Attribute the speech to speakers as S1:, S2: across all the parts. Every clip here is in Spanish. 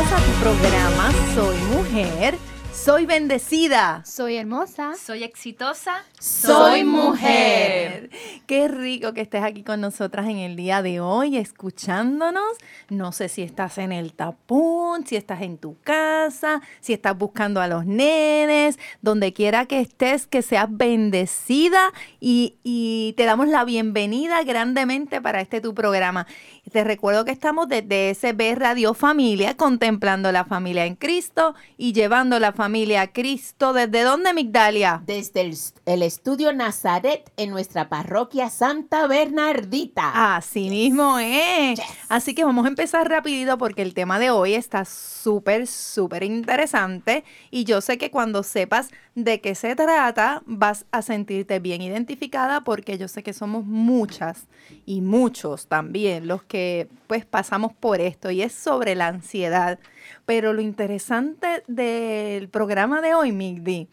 S1: a tu programa Soy Mujer soy bendecida.
S2: Soy hermosa.
S3: Soy exitosa.
S1: Soy mujer. Qué rico que estés aquí con nosotras en el día de hoy, escuchándonos. No sé si estás en el tapón, si estás en tu casa, si estás buscando a los nenes, donde quiera que estés, que seas bendecida y, y te damos la bienvenida grandemente para este tu programa. Te recuerdo que estamos desde SB Radio Familia, contemplando la familia en Cristo y llevando la familia a Cristo. ¿Desde dónde, Migdalia?
S4: Desde el, estudio Nazaret en nuestra parroquia Santa Bernardita.
S1: Así mismo es. Así que vamos a empezar rapidito porque el tema de hoy está súper, súper interesante y yo sé que cuando sepas de qué se trata vas a sentirte bien identificada porque yo sé que somos muchas y muchos también los que pues pasamos por esto y es sobre la ansiedad. Pero lo interesante del programa de hoy, Migdi,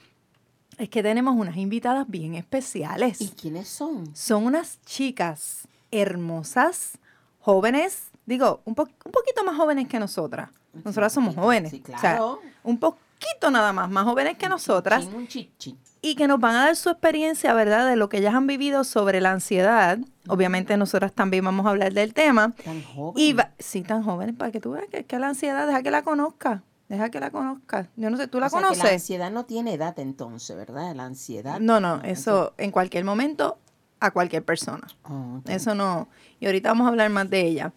S1: es que tenemos unas invitadas bien especiales.
S4: ¿Y quiénes son?
S1: Son unas chicas hermosas, jóvenes, digo, un, un poquito más jóvenes que nosotras. Nosotras somos jóvenes.
S4: Sí, claro.
S1: un poquito nada más, más jóvenes que nosotras.
S4: un chichi
S1: y que nos van a dar su experiencia, ¿verdad?, de lo que ellas han vivido sobre la ansiedad. Obviamente nosotras también vamos a hablar del tema.
S4: Tan jóvenes.
S1: Y sí, tan jóvenes, para que tú veas que, que la ansiedad, deja que la conozca. Deja que la conozca. Yo no sé, ¿tú la conoces?
S4: la ansiedad no tiene edad entonces, ¿verdad? La ansiedad.
S1: No, no, eso en cualquier momento, a cualquier persona.
S4: Oh,
S1: eso no. Y ahorita vamos a hablar más de ella.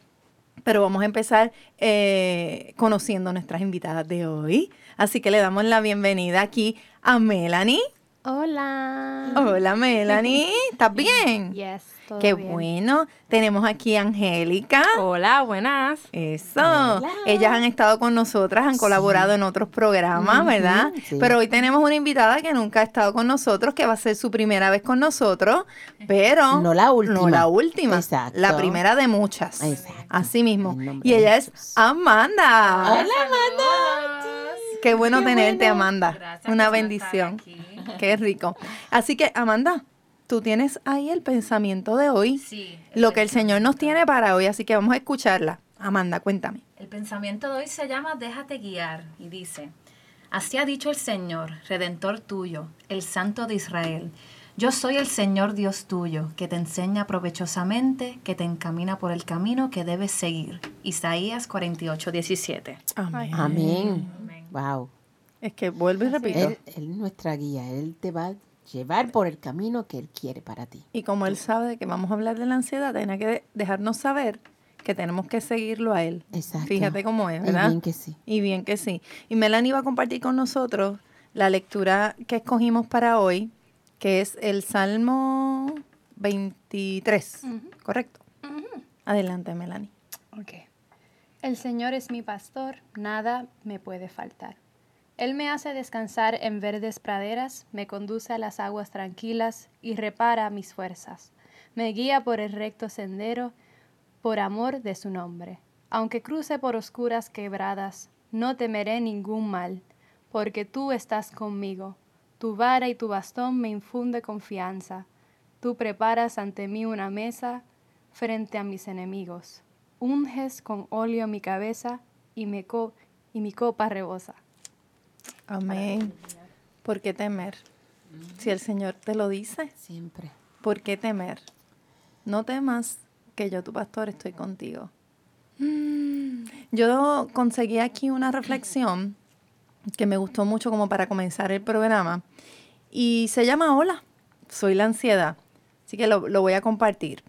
S1: Pero vamos a empezar eh, conociendo a nuestras invitadas de hoy. Así que le damos la bienvenida aquí a Melanie.
S2: Hola.
S1: Hola, Melanie. ¿Estás bien?
S2: Yes, todo
S1: Qué
S2: bien.
S1: bueno. Tenemos aquí a Angélica.
S5: Hola, buenas.
S1: Eso. Ellas han estado con nosotras, han colaborado en otros programas, ¿verdad?
S4: sí.
S1: Pero hoy tenemos una invitada que nunca ha estado con nosotros, que va a ser su primera vez con nosotros, pero
S4: No la última.
S1: No la última.
S4: Exacto.
S1: La primera de muchas.
S4: Exacto.
S1: Así mismo. Y ella es. Amanda.
S4: Hola, Amanda.
S1: Qué bueno tenerte, Amanda.
S3: Gracias
S1: Una bendición.
S3: estar aquí.
S1: Qué rico. Así que, Amanda, tú tienes ahí el pensamiento de hoy,
S3: Sí.
S1: lo que el Señor nos tiene para hoy, así que vamos a escucharla. Amanda, cuéntame.
S3: El pensamiento de hoy se llama Déjate guiar y dice, Así ha dicho el Señor, Redentor tuyo, el Santo de Israel. Yo soy el Señor Dios tuyo, que te enseña provechosamente, que te encamina por el camino que debes seguir. Isaías 48, 17.
S1: Amén.
S4: Amén.
S3: Amén.
S4: Wow.
S1: Es que vuelvo y repito.
S4: Él, él es nuestra guía. Él te va a llevar por el camino que Él quiere para ti.
S1: Y como Él sabe que vamos a hablar de la ansiedad, tiene que de- dejarnos saber que tenemos que seguirlo a Él.
S4: Exacto.
S1: Fíjate cómo es,
S4: Y
S1: ¿verdad?
S4: bien que sí.
S1: Y bien que sí. Y Melanie va a compartir con nosotros la lectura que escogimos para hoy, que es el Salmo 23, ¿correcto? Adelante, Melanie.
S2: Ok. El Señor es mi pastor, nada me puede faltar. Él me hace descansar en verdes praderas, me conduce a las aguas tranquilas y repara mis fuerzas. Me guía por el recto sendero, por amor de su nombre. Aunque cruce por oscuras quebradas, no temeré ningún mal, porque tú estás conmigo. Tu vara y tu bastón me infunde confianza. Tú preparas ante mí una mesa frente a mis enemigos. Unges con óleo mi cabeza y, me co- y mi copa rebosa.
S1: Amén. ¿Por qué temer? Si el Señor te lo dice,
S4: Siempre.
S1: ¿por qué temer? No temas que yo, tu pastor, estoy contigo. Mm. Yo conseguí aquí una reflexión que me gustó mucho como para comenzar el programa y se llama Hola, soy la ansiedad. Así que lo, lo voy a compartir.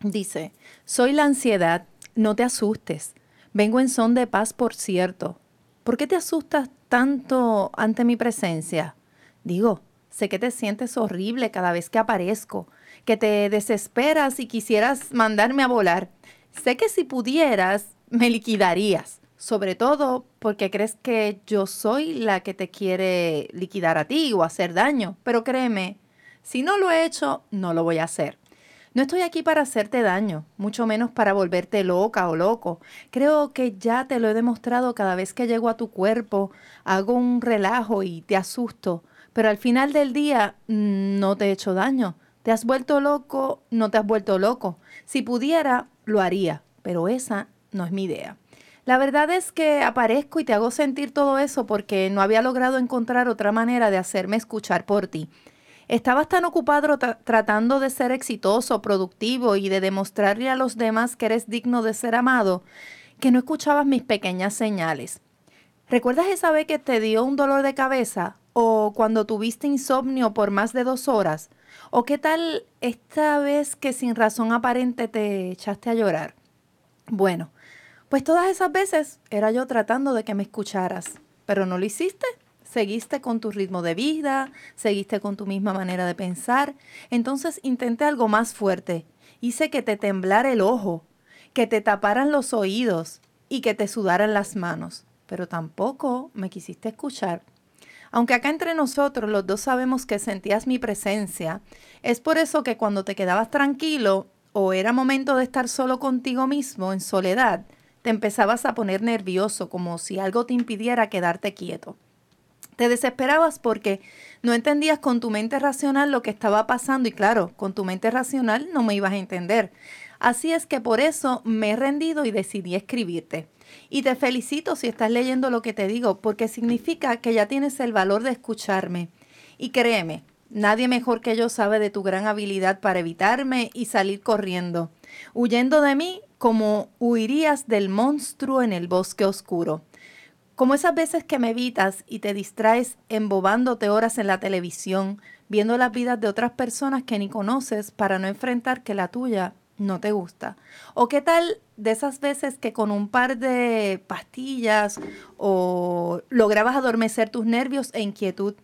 S1: Dice, soy la ansiedad, no te asustes. Vengo en son de paz, por cierto. ¿Por qué te asustas tanto ante mi presencia? Digo, sé que te sientes horrible cada vez que aparezco, que te desesperas y quisieras mandarme a volar. Sé que si pudieras, me liquidarías. sobre todo porque crees que yo soy la que te quiere liquidar a ti o hacer daño. Pero créeme, si no lo he hecho, no lo voy a hacer. No estoy aquí para hacerte daño, mucho menos para volverte loca o loco. Creo que ya te lo he demostrado cada vez que llego a tu cuerpo, hago un relajo y te asusto, pero al final del día mm, no te he hecho daño. ¿Te has vuelto loco? No te has vuelto loco. Si pudiera, lo haría, pero esa no es mi idea. La verdad es que aparezco y te hago sentir todo eso porque no había logrado encontrar otra manera de hacerme escuchar por ti. Estabas tan ocupado tratando de ser exitoso, productivo y de demostrarle a los demás que eres digno de ser amado, que no escuchabas mis pequeñas señales. ¿Recuerdas esa vez que te dio un dolor de cabeza? ¿O cuando tuviste insomnio por más de dos horas? ¿O qué tal esta vez que sin razón aparente te echaste a llorar? Bueno, pues todas esas veces era yo tratando de que me escucharas, pero no lo hiciste seguiste con tu ritmo de vida, seguiste con tu misma manera de pensar. Entonces intenté algo más fuerte. Hice que te temblara el ojo, que te taparan los oídos y que te sudaran las manos. Pero tampoco me quisiste escuchar. Aunque acá entre nosotros los dos sabemos que sentías mi presencia, es por eso que cuando te quedabas tranquilo o era momento de estar solo contigo mismo en soledad, te empezabas a poner nervioso como si algo te impidiera quedarte quieto. Te desesperabas porque no entendías con tu mente racional lo que estaba pasando y claro, con tu mente racional no me ibas a entender. Así es que por eso me he rendido y decidí escribirte. Y te felicito si estás leyendo lo que te digo, porque significa que ya tienes el valor de escucharme. Y créeme, nadie mejor que yo sabe de tu gran habilidad para evitarme y salir corriendo, huyendo de mí como huirías del monstruo en el bosque oscuro. Como esas veces que me evitas y te distraes embobándote horas en la televisión, viendo las vidas de otras personas que ni conoces para no enfrentar que la tuya no te gusta. O qué tal de esas veces que con un par de pastillas o lograbas adormecer tus nervios e inquietud.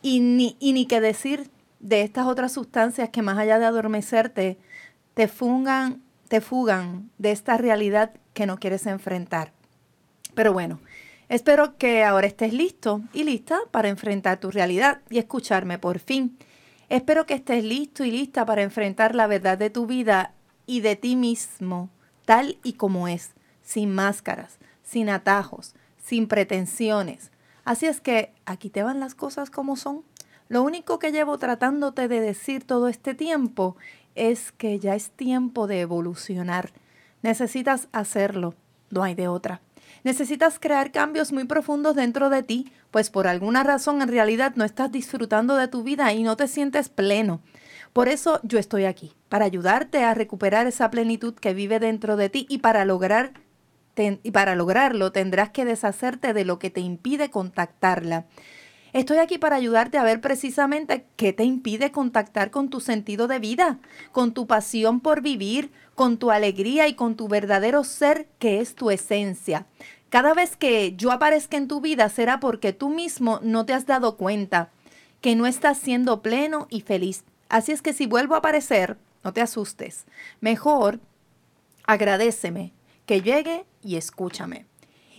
S1: Y ni, y ni que decir de estas otras sustancias que más allá de adormecerte, te fungan, te fugan de esta realidad que no quieres enfrentar. Pero bueno, Espero que ahora estés listo y lista para enfrentar tu realidad y escucharme por fin. Espero que estés listo y lista para enfrentar la verdad de tu vida y de ti mismo, tal y como es, sin máscaras, sin atajos, sin pretensiones. Así es que aquí te van las cosas como son. Lo único que llevo tratándote de decir todo este tiempo es que ya es tiempo de evolucionar. Necesitas hacerlo, no hay de otra. Necesitas crear cambios muy profundos dentro de ti, pues por alguna razón en realidad no estás disfrutando de tu vida y no te sientes pleno. Por eso yo estoy aquí, para ayudarte a recuperar esa plenitud que vive dentro de ti y para lograr y para lograrlo tendrás que deshacerte de lo que te impide contactarla. Estoy aquí para ayudarte a ver precisamente qué te impide contactar con tu sentido de vida, con tu pasión por vivir, con tu alegría y con tu verdadero ser que es tu esencia. Cada vez que yo aparezca en tu vida será porque tú mismo no te has dado cuenta que no estás siendo pleno y feliz. Así es que si vuelvo a aparecer, no te asustes. Mejor agradeceme que llegue y escúchame.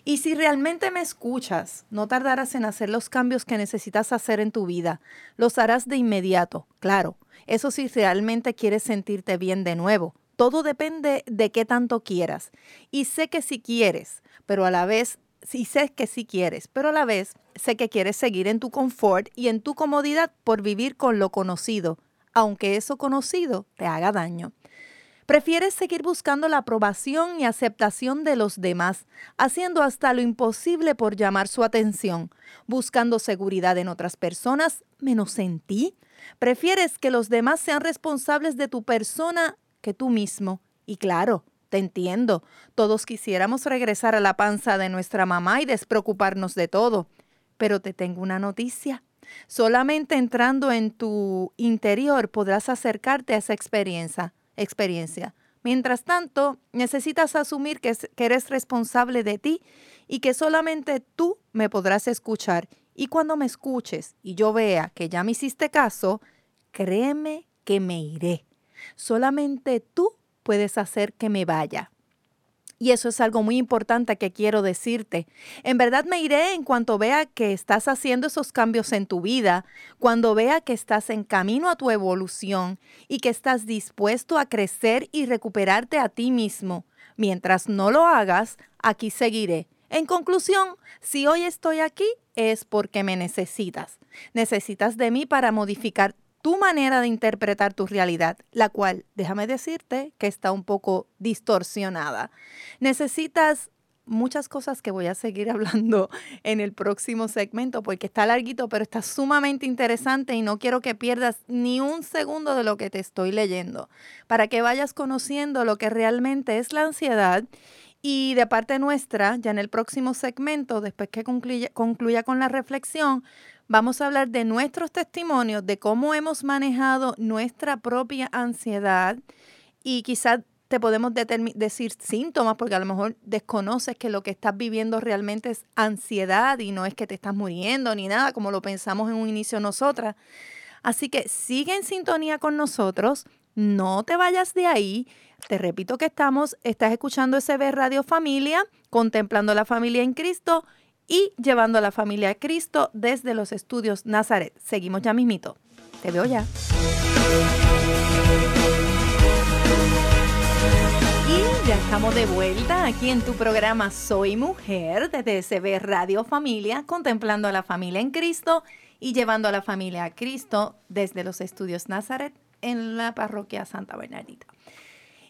S1: Y si realmente me escuchas, no tardarás en hacer los cambios que necesitas hacer en tu vida. Los harás de inmediato, claro. Eso si realmente quieres sentirte bien de nuevo. Todo depende de qué tanto quieras. Y sé que si quieres, pero a la vez, sí sé que sí quieres, pero a la vez sé que quieres seguir en tu confort y en tu comodidad por vivir con lo conocido, aunque eso conocido te haga daño. Prefieres seguir buscando la aprobación y aceptación de los demás, haciendo hasta lo imposible por llamar su atención, buscando seguridad en otras personas menos en ti. Prefieres que los demás sean responsables de tu persona que tú mismo. Y claro, te entiendo, todos quisiéramos regresar a la panza de nuestra mamá y despreocuparnos de todo. Pero te tengo una noticia. Solamente entrando en tu interior podrás acercarte a esa experiencia. experiencia. Mientras tanto, necesitas asumir que, que eres responsable de ti y que solamente tú me podrás escuchar. Y cuando me escuches y yo vea que ya me hiciste caso, créeme que me iré. Solamente tú puedes hacer que me vaya. Y eso es algo muy importante que quiero decirte. En verdad me iré en cuanto vea que estás haciendo esos cambios en tu vida, cuando vea que estás en camino a tu evolución y que estás dispuesto a crecer y recuperarte a ti mismo. Mientras no lo hagas, aquí seguiré. En conclusión, si hoy estoy aquí es porque me necesitas. Necesitas de mí para modificar tu manera de interpretar tu realidad, la cual, déjame decirte, que está un poco distorsionada. Necesitas muchas cosas que voy a seguir hablando en el próximo segmento porque está larguito, pero está sumamente interesante y no quiero que pierdas ni un segundo de lo que te estoy leyendo, para que vayas conociendo lo que realmente es la ansiedad. Y de parte nuestra, ya en el próximo segmento, después que concluya, con la reflexión, Vamos a hablar de nuestros testimonios, de cómo hemos manejado nuestra propia ansiedad y quizás te podemos decir síntomas porque a lo mejor desconoces que lo que estás viviendo realmente es ansiedad y no es que te estás muriendo ni nada como lo pensamos en un inicio nosotras. Así que sigue en sintonía con nosotros, no te vayas de ahí. Te repito que estamos, estás escuchando SB Radio Familia, contemplando la familia en Cristo y llevando a la familia a Cristo desde los estudios Nazaret. Seguimos ya mismito. Te veo ya. Y ya estamos de vuelta aquí en tu programa Soy Mujer desde SB Radio Familia, contemplando a la familia en Cristo y llevando a la familia a Cristo desde los estudios Nazaret en la parroquia Santa Bernardita.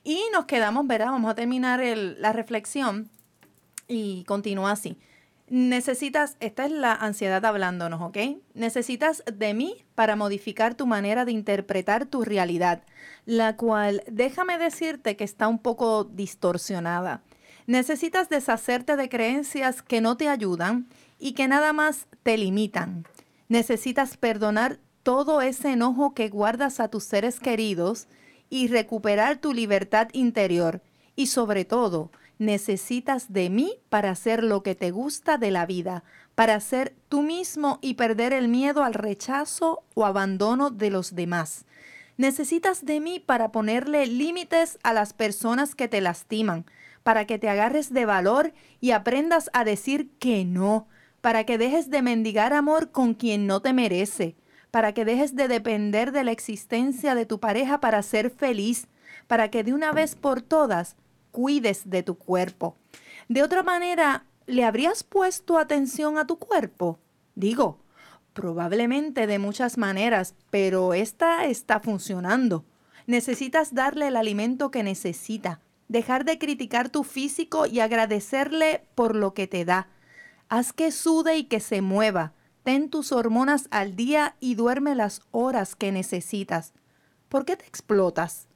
S1: Y nos quedamos, ¿verdad? Vamos a terminar la reflexión y continúa así. Necesitas, esta es la ansiedad hablándonos, ¿ok? Necesitas de mí para modificar tu manera de interpretar tu realidad, la cual, déjame decirte que está un poco distorsionada. Necesitas deshacerte de creencias que no te ayudan y que nada más te limitan. Necesitas perdonar todo ese enojo que guardas a tus seres queridos y recuperar tu libertad interior. Y sobre todo, necesitas de mí para hacer lo que te gusta de la vida, para ser tú mismo y perder el miedo al rechazo o abandono de los demás. Necesitas de mí para ponerle límites a las personas que te lastiman, para que te agarres de valor y aprendas a decir que no, para que dejes de mendigar amor con quien no te merece, para que dejes de depender de la existencia de tu pareja para ser feliz, para que de una vez por todas cuides de tu cuerpo. De otra manera, ¿le habrías puesto atención a tu cuerpo? Digo, probablemente de muchas maneras, pero esta está funcionando. Necesitas darle el alimento que necesita, dejar de criticar tu físico y agradecerle por lo que te da. Haz que sude y que se mueva. Ten tus hormonas al día y duerme las horas que necesitas. ¿Por qué te explotas?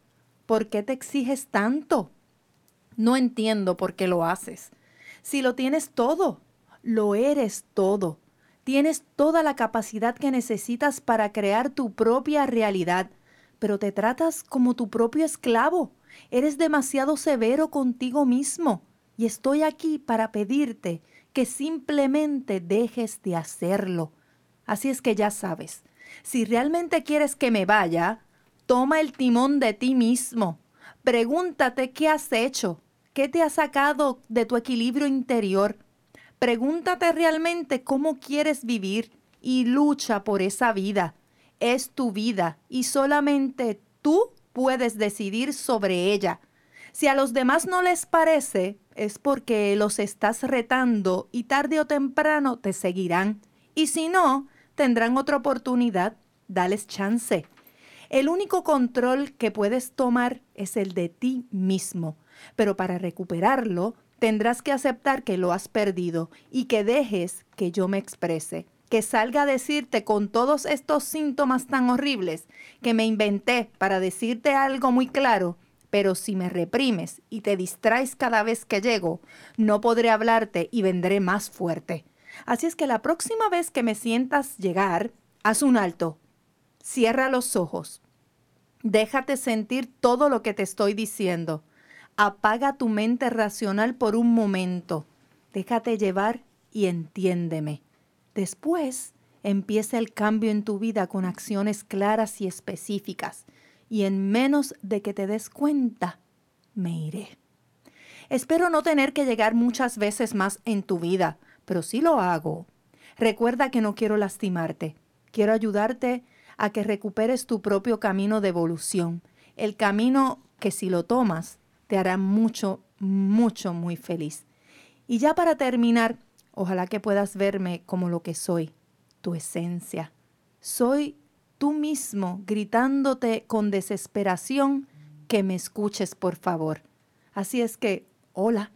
S1: ¿Por qué te exiges tanto? No entiendo por qué lo haces. Si lo tienes todo, lo eres todo. Tienes toda la capacidad que necesitas para crear tu propia realidad, pero te tratas como tu propio esclavo. Eres demasiado severo contigo mismo y estoy aquí para pedirte que simplemente dejes de hacerlo. Así es que ya sabes, si realmente quieres que me vaya, toma el timón de ti mismo. Pregúntate qué has hecho, ¿Qué te ha sacado de tu equilibrio interior? Pregúntate realmente cómo quieres vivir y lucha por esa vida. Es tu vida y solamente tú puedes decidir sobre ella. Si a los demás no les parece, es porque los estás retando y tarde o temprano te seguirán. Y si no, tendrán otra oportunidad. Dales chance. El único control que puedes tomar es el de ti mismo pero para recuperarlo tendrás que aceptar que lo has perdido y que dejes que yo me exprese, que salga a decirte con todos estos síntomas tan horribles que me inventé para decirte algo muy claro, pero si me reprimes y te distraes cada vez que llego, no podré hablarte y vendré más fuerte. Así es que la próxima vez que me sientas llegar, haz un alto, cierra los ojos, déjate sentir todo lo que te estoy diciendo Apaga tu mente racional por un momento. Déjate llevar y entiéndeme. Después empieza el cambio en tu vida con acciones claras y específicas. Y en menos de que te des cuenta, me iré. Espero no tener que llegar muchas veces más en tu vida, pero sí lo hago. Recuerda que no quiero lastimarte. Quiero ayudarte a que recuperes tu propio camino de evolución. El camino que si lo tomas te hará mucho, mucho, muy feliz. Y ya para terminar, ojalá que puedas verme como lo que soy, tu esencia. Soy tú mismo gritándote con desesperación que me escuches, por favor. Así es que, hola,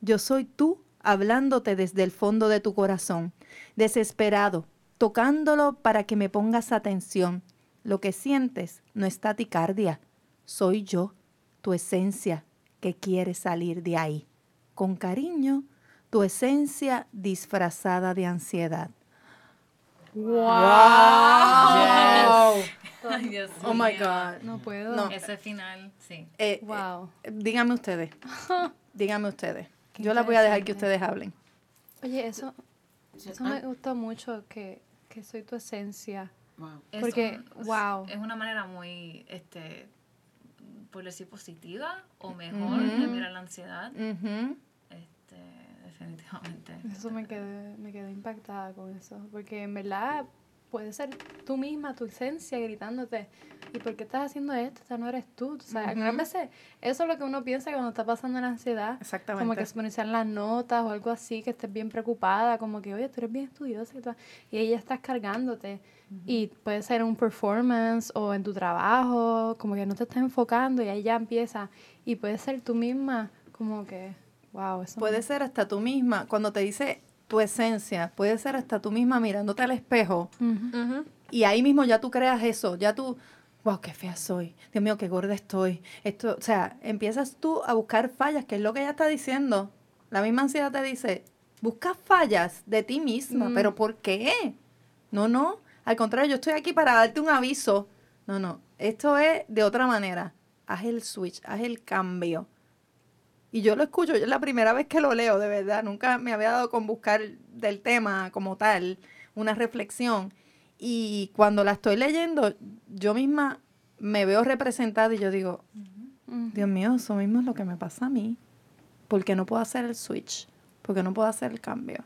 S1: yo soy tú hablándote desde el fondo de tu corazón, desesperado, tocándolo para que me pongas atención. Lo que sientes no es taticardia, soy yo, tu esencia, que quiere salir de ahí. Con cariño, tu esencia disfrazada de ansiedad.
S3: Ay, Dios
S1: Oh my. God.
S2: No puedo.
S1: No.
S3: Ese final, sí.
S1: Eh,
S2: Wow.
S1: eh, díganme ustedes. díganme ustedes.
S2: Qué
S1: Yo la voy a dejar que ustedes hablen.
S2: Oye, eso, eso me gustó mucho, que, que soy tu esencia.
S4: wow.
S3: Es
S2: Porque,
S3: un-
S2: wow.
S3: Es una manera muy, este, por decir positiva o mejor de mirar la ansiedad. Este, definitivamente.
S2: Eso me quedé, me quedé impactada con eso. Porque en verdad puedes ser tú misma, tu esencia, gritándote. ¿Y por qué estás haciendo esto? Esta no eres tú. O sea, veces eso es lo que uno piensa cuando está pasando la ansiedad.
S1: Exactamente.
S2: Como que se ponen las notas o algo así, que estés bien preocupada, como que, oye, tú eres bien estudiosa y, todo, y ella estás cargándote. Y puede ser un performance o en tu trabajo, como que no te estás enfocando y ahí ya empieza. Y puede ser tú misma, como que, wow, eso
S1: Puede ser hasta tú misma, cuando te dice tu esencia, puede ser hasta tú misma mirándote al espejo
S2: Ujú.
S1: y ahí mismo ya tú creas eso, ya tú, wow, qué fea soy, Dios mío, qué gorda estoy. Esto, o sea, empiezas tú a buscar fallas, que es lo que ella está diciendo. La misma ansiedad te dice, busca fallas de ti misma,
S2: Mm.
S1: pero ¿por qué? No, no, al contrario, yo estoy aquí para darte un aviso. No, no, esto es de otra manera. Haz el switch, haz el cambio. Y yo lo escucho, yo es la primera vez que lo leo, de verdad. Nunca me había dado con buscar del tema como tal, una reflexión. Y cuando la estoy leyendo, yo misma me veo representada y yo digo. Dios mío, eso mismo es lo que me pasa a mí. Porque no puedo hacer el switch, porque no puedo hacer el cambio.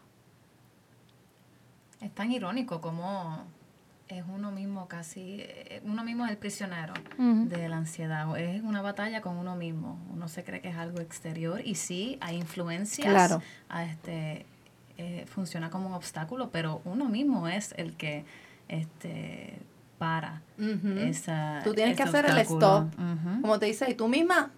S3: Es tan irónico como es uno mismo casi, eh, uno mismo es el prisionero de la ansiedad. Es una batalla con uno mismo. Uno se cree que es algo exterior y sí, hay influencias.
S1: Claro.
S3: A este, eh, funciona como un obstáculo, pero uno mismo es el que este, para esa
S1: Tú tienes que hacer el stop. Como te dice, y tú misma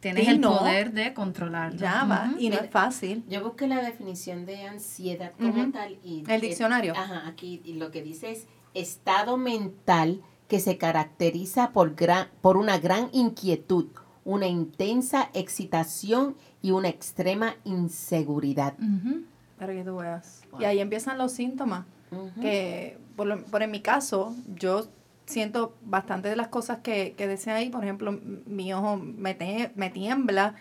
S3: Tienes el
S1: no,
S3: poder de controlarlo.
S1: ya va, y no es fácil.
S4: Yo busqué la definición de ansiedad como
S1: Ujú.
S4: tal y
S1: El diccionario.
S4: ajá, aquí y lo que dice es estado mental que se caracteriza por gran por una gran inquietud, una intensa excitación y una extrema inseguridad.
S3: Ujú.
S1: Para que tú veas.
S4: Wow.
S1: Y ahí empiezan los síntomas. Que por, lo- por en mi caso, yo siento bastante de las cosas que, que ahí, por ejemplo, mi ojo me, te- me tiembla,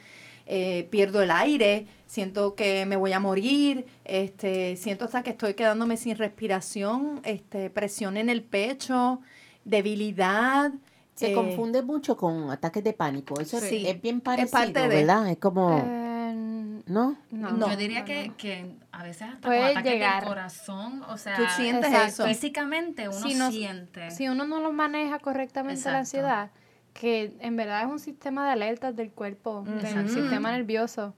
S1: eh, pierdo el aire, siento que me voy a morir, este, siento hasta que estoy quedándome sin respiración, este, presión en el pecho, debilidad.
S4: Se
S1: eh,
S4: confunde mucho con ataques de pánico. Eso es-
S1: Sí.
S4: es bien
S1: Es
S4: parecido,
S1: parte de-
S4: ¿verdad? Es como,
S2: Eh,
S4: ¿no?
S2: no,
S1: No.
S3: Yo diría
S2: no,
S3: que,
S2: no.
S3: que a veces hasta
S2: Puede
S3: con ataques
S2: llegar.
S3: del corazón, o sea,
S1: Tú sientes eso.
S3: físicamente uno
S2: Si no-
S3: siente.
S2: Si uno no lo maneja correctamente la ansiedad, que en verdad es un sistema de alertas del cuerpo, del sistema nervioso,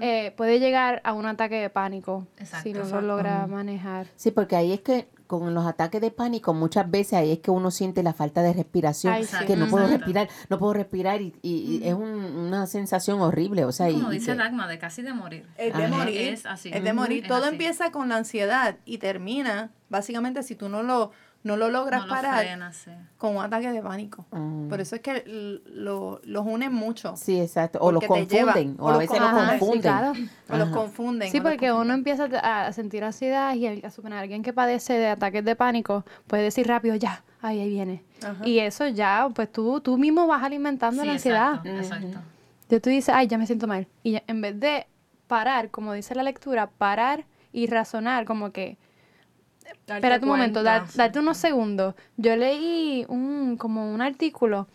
S2: eh, puede llegar a un ataque de pánico
S3: Exacto.
S2: si no
S1: Exacto.
S2: lo logra manejar.
S4: Sí, porque ahí es que con los ataques de pánico muchas veces ahí es que uno siente la falta de respiración,
S2: Ay, sí.
S4: que no puedo respirar, no puedo respirar y, y- y es un- una sensación horrible, o sea, y-
S3: Como
S4: y
S3: dice Dagma, de casi de morir.
S1: Es de
S4: Ajá.
S1: morir.
S3: Es así.
S1: Es de morir.
S3: Es
S1: Todo
S3: así.
S1: empieza con la ansiedad y termina, básicamente, si tú no lo, no lo logras
S3: no lo
S1: parar,
S3: sí.
S1: con un ataque de pánico.
S4: Mm.
S1: Por eso es que lo- los unen mucho.
S4: Sí, exacto. O los confunden, o,
S1: o
S4: a veces los
S2: confunden.
S4: confunden.
S2: Sí, claro.
S1: O los confunden.
S2: Sí, porque uno empieza a sentir ansiedad y a suponer alguien que padece de ataques de pánico puede decir rápido, ya, ay, ahí viene.
S1: Ajá.
S2: Y eso ya, pues tú, tú mismo vas alimentando
S3: Sí,
S2: la ansiedad.
S3: Exacto, exacto.
S2: Ya tú dices, ay, ya me siento mal. Y ya- en vez de parar, como dice la lectura, parar y razonar, como que, espérate un momento, darte unos segundos. Yo leí un, como un artículo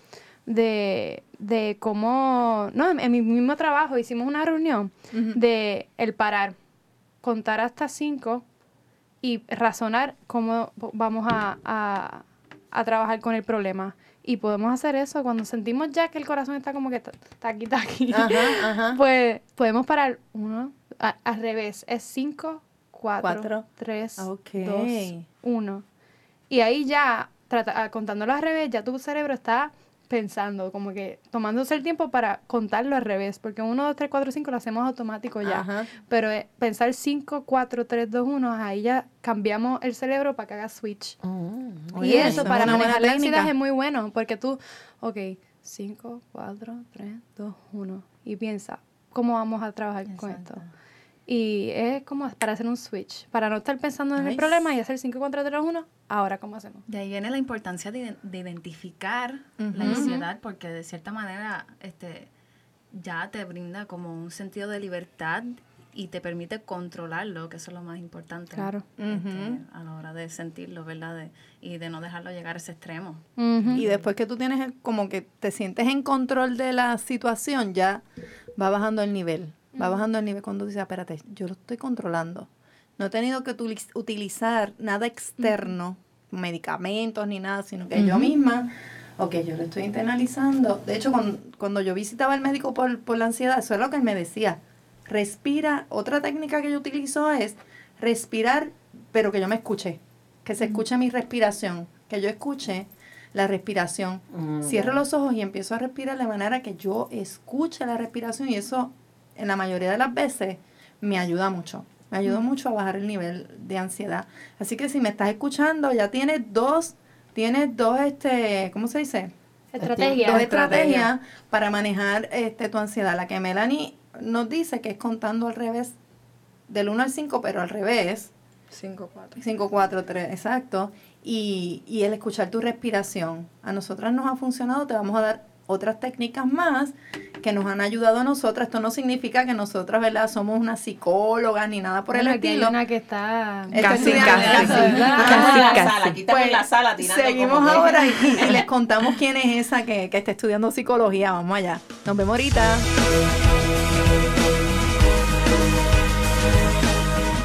S2: de de cómo, no, en, en mi mismo trabajo hicimos una reunión de el parar, contar hasta cinco y razonar cómo vamos a, a- a trabajar con el problema. Y podemos hacer eso cuando sentimos ya que el corazón está como que ta- taqui taqui.
S1: Ajá, ajá.
S2: Pues podemos parar uno, a- al revés, es cinco, cuatro,
S1: Cuatro.
S2: tres,
S1: Ok.
S2: dos, uno. Y ahí ya, trata, ah, contándolo al revés, ya tu cerebro está pensando, como que tomándose el tiempo para contarlo al revés, porque 1, 2, 3, 4, 5 lo hacemos automático ya.
S1: Ajá.
S2: Pero eh, pensar 5, 4, 3, 2, 1, ahí ya cambiamos el cerebro para que haga switch.
S4: Oh.
S2: y eso
S1: eso es
S2: para manejar la ansiedad es muy bueno, porque tú, ok, 5, 4, 3, 2, 1, y piensa, ¿cómo vamos a trabajar con esto? Y es como para hacer un switch, para no estar pensando en el
S1: Nice.
S2: problema y hacer 5, 4, 3, 1, ahora ¿cómo hacemos?
S3: De ahí viene la importancia de, de identificar la ansiedad, porque de cierta manera este, ya te brinda como un sentido de libertad y te permite controlarlo, que eso es lo más importante.
S2: Claro.
S3: este, a la hora de sentirlo, ¿verdad? De- y de no dejarlo llegar a ese extremo.
S1: Y después que tú tienes el- como que te sientes en control de la situación, ya va bajando el nivel. Va bajando el nivel cuando dices, espérate, yo lo estoy controlando. No he tenido que utiliz- utilizar nada externo, medicamentos ni nada, sino que yo misma, ok, yo lo estoy internalizando. De hecho, cuando, cuando yo visitaba al médico por, por la ansiedad, eso es lo que él me decía. Respira. Otra técnica que yo utilizo es respirar, pero que yo me escuche. Que se escuche mi respiración. Que yo escuche la respiración.
S4: Mm.
S1: Cierro los ojos y empiezo a respirar de manera que yo escuche la respiración y eso en la mayoría de las veces me ayuda mucho. Me ayuda mucho a bajar el nivel de ansiedad. Así que si me estás escuchando, ya tienes dos, tienes dos, este, ¿cómo se dice?
S2: Estrategia.
S1: Dos estrategias para manejar este, tu ansiedad. La que Melanie nos dice que es contando al revés, del 1 al 5, pero al revés.
S5: 5, 4.
S1: 5, 4, 3, exacto. Y, y el escuchar tu respiración. A nosotras nos ha funcionado, te vamos a dar otras técnicas más que nos han ayudado a nosotras. Esto no significa que nosotras, ¿verdad? Somos unas psicólogas ni nada por el
S2: Bueno, aquí hay
S1: estilo.
S2: una que está...
S5: Casi,
S1: estudiando
S5: casi.
S1: eso,
S2: Ah,
S5: Casi,
S4: la
S5: casi.
S1: Pues,
S4: la sala
S1: Seguimos ahora y, y les contamos quién es esa que, que está estudiando psicología. Vamos allá. Nos vemos ahorita.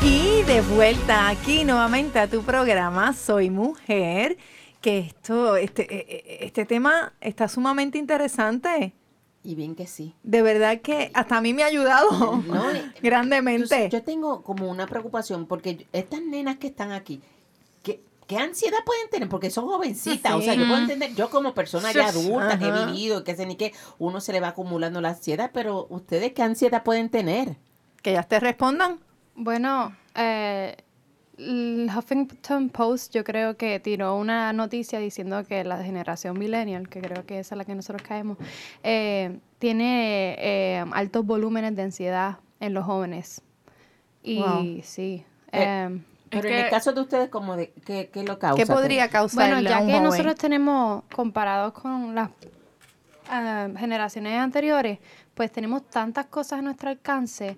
S1: Y de vuelta aquí nuevamente a tu programa Soy Mujer. Que esto, este, eh, eh, este tema está sumamente interesante.
S4: Y bien que sí.
S1: De verdad que hasta a mí me ha ayudado
S4: No,
S1: grandemente.
S4: Yo tengo como una preocupación porque estas nenas que están aquí, ¿qué, qué ansiedad pueden tener? Porque son jovencitas. O sea, yo puedo entender, yo como persona ya adulta que he vivido, que sé ni qué, uno se le va acumulando la ansiedad, pero ustedes qué ansiedad pueden tener?
S1: Que ellas te respondan.
S2: Bueno, eh, el Huffington Post yo creo que tiró una noticia diciendo que la generación millennial, que creo que esa es la que nosotros caemos, eh, tiene eh, altos volúmenes de ansiedad en los jóvenes. Y
S1: Wow.
S2: sí.
S4: Eh,
S2: em,
S4: Pero en
S5: que-
S4: el caso de ustedes, como de, ¿qué, qué lo causa?
S1: ¿Qué podría causar
S2: Bueno, ya
S1: a un
S2: que
S1: joven?
S2: nosotros tenemos, comparados con las ah, generaciones anteriores, pues tenemos tantas cosas a nuestro alcance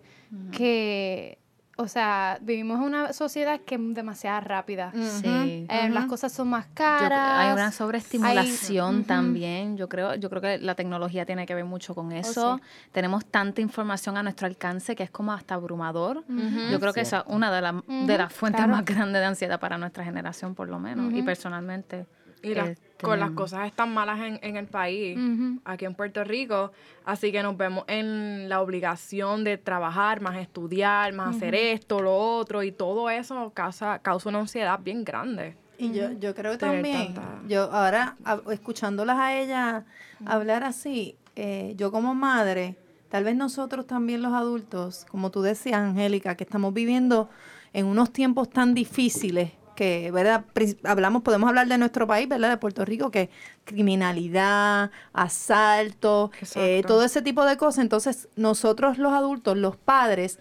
S2: que, o sea, vivimos en una sociedad que es demasiado rápida.
S3: Sí.
S2: Eh, Las cosas son más
S3: Yo
S2: caras.
S3: hay una sobreestimulación
S2: hay-
S3: también. Yo creo, yo creo que la tecnología tiene que ver mucho con eso.
S2: sí.
S3: Tenemos tanta información a nuestro alcance que es como hasta abrumador. Yo creo que esa es una de, las de las fuentes
S2: claro.
S3: más grandes de ansiedad para nuestra generación, por lo menos. Y personalmente.
S5: Y las- con las
S3: tenemos.
S5: cosas están malas en, en el país, aquí en Puerto Rico, así que nos vemos en la obligación de trabajar, más estudiar, más hacer esto, lo otro, y todo eso causa, causa una ansiedad bien grande.
S1: Y yo, yo creo también,
S5: tanta-
S1: yo ahora a- escuchándolas a ellas hablar así, eh, yo como madre, tal vez nosotros también los adultos, como tú decías, Angélica, que estamos viviendo en unos tiempos tan difíciles que, ¿verdad? Hablamos, podemos hablar de nuestro país, ¿verdad? De Puerto Rico, que criminalidad, asalto, eh, todo ese tipo de cosas. Entonces, nosotros los adultos, los padres,